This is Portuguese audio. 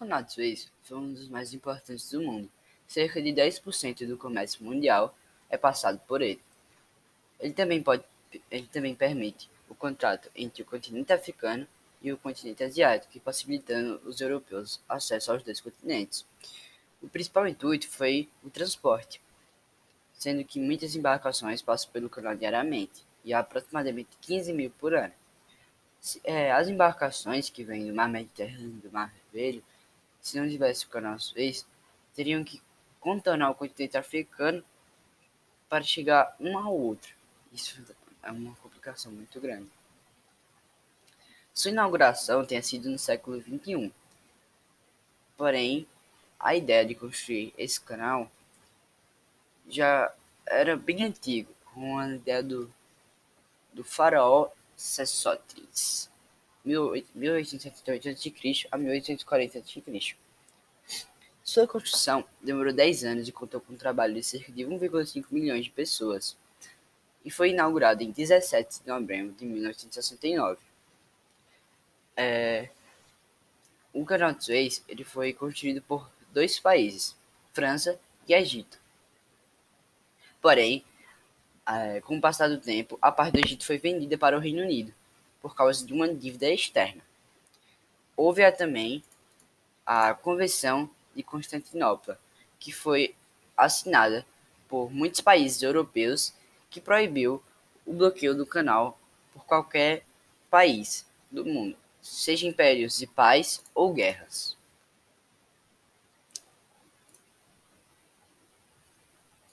Canal de Suez foi um dos mais importantes do mundo. Cerca de 10% do comércio mundial é passado por ele. Ele também, pode, ele também permite o contrato entre o continente africano e o continente asiático, possibilitando os europeus acesso aos dois continentes. O principal intuito foi o transporte, sendo que muitas embarcações passam pelo canal diariamente, e há aproximadamente 15 mil por ano. É, as embarcações que vêm do Mar Mediterrâneo e do Mar Vermelho, se não tivesse o canal Suez, teriam que contornar o continente africano para chegar um ao outro. Isso é uma complicação muito grande. Sua inauguração tenha sido no século XXI. Porém, a ideia de construir esse canal já era bem antigo, com a ideia do, do faraó Sesostris, 1878 a.C. a 1840 a.C. Sua construção demorou 10 anos e contou com o trabalho de cerca de 1,5 milhões de pessoas, e foi inaugurado em 17 de novembro de 1969. É, o canal de Suez ele foi construído por dois países, França e Egito. Porém, é, com o passar do tempo, a parte do Egito foi vendida para o Reino Unido por causa de uma dívida externa. Houve também a Convenção de Constantinopla, que foi assinada por muitos países europeus que proibiu o bloqueio do canal por qualquer país do mundo, seja impérios de paz ou guerras.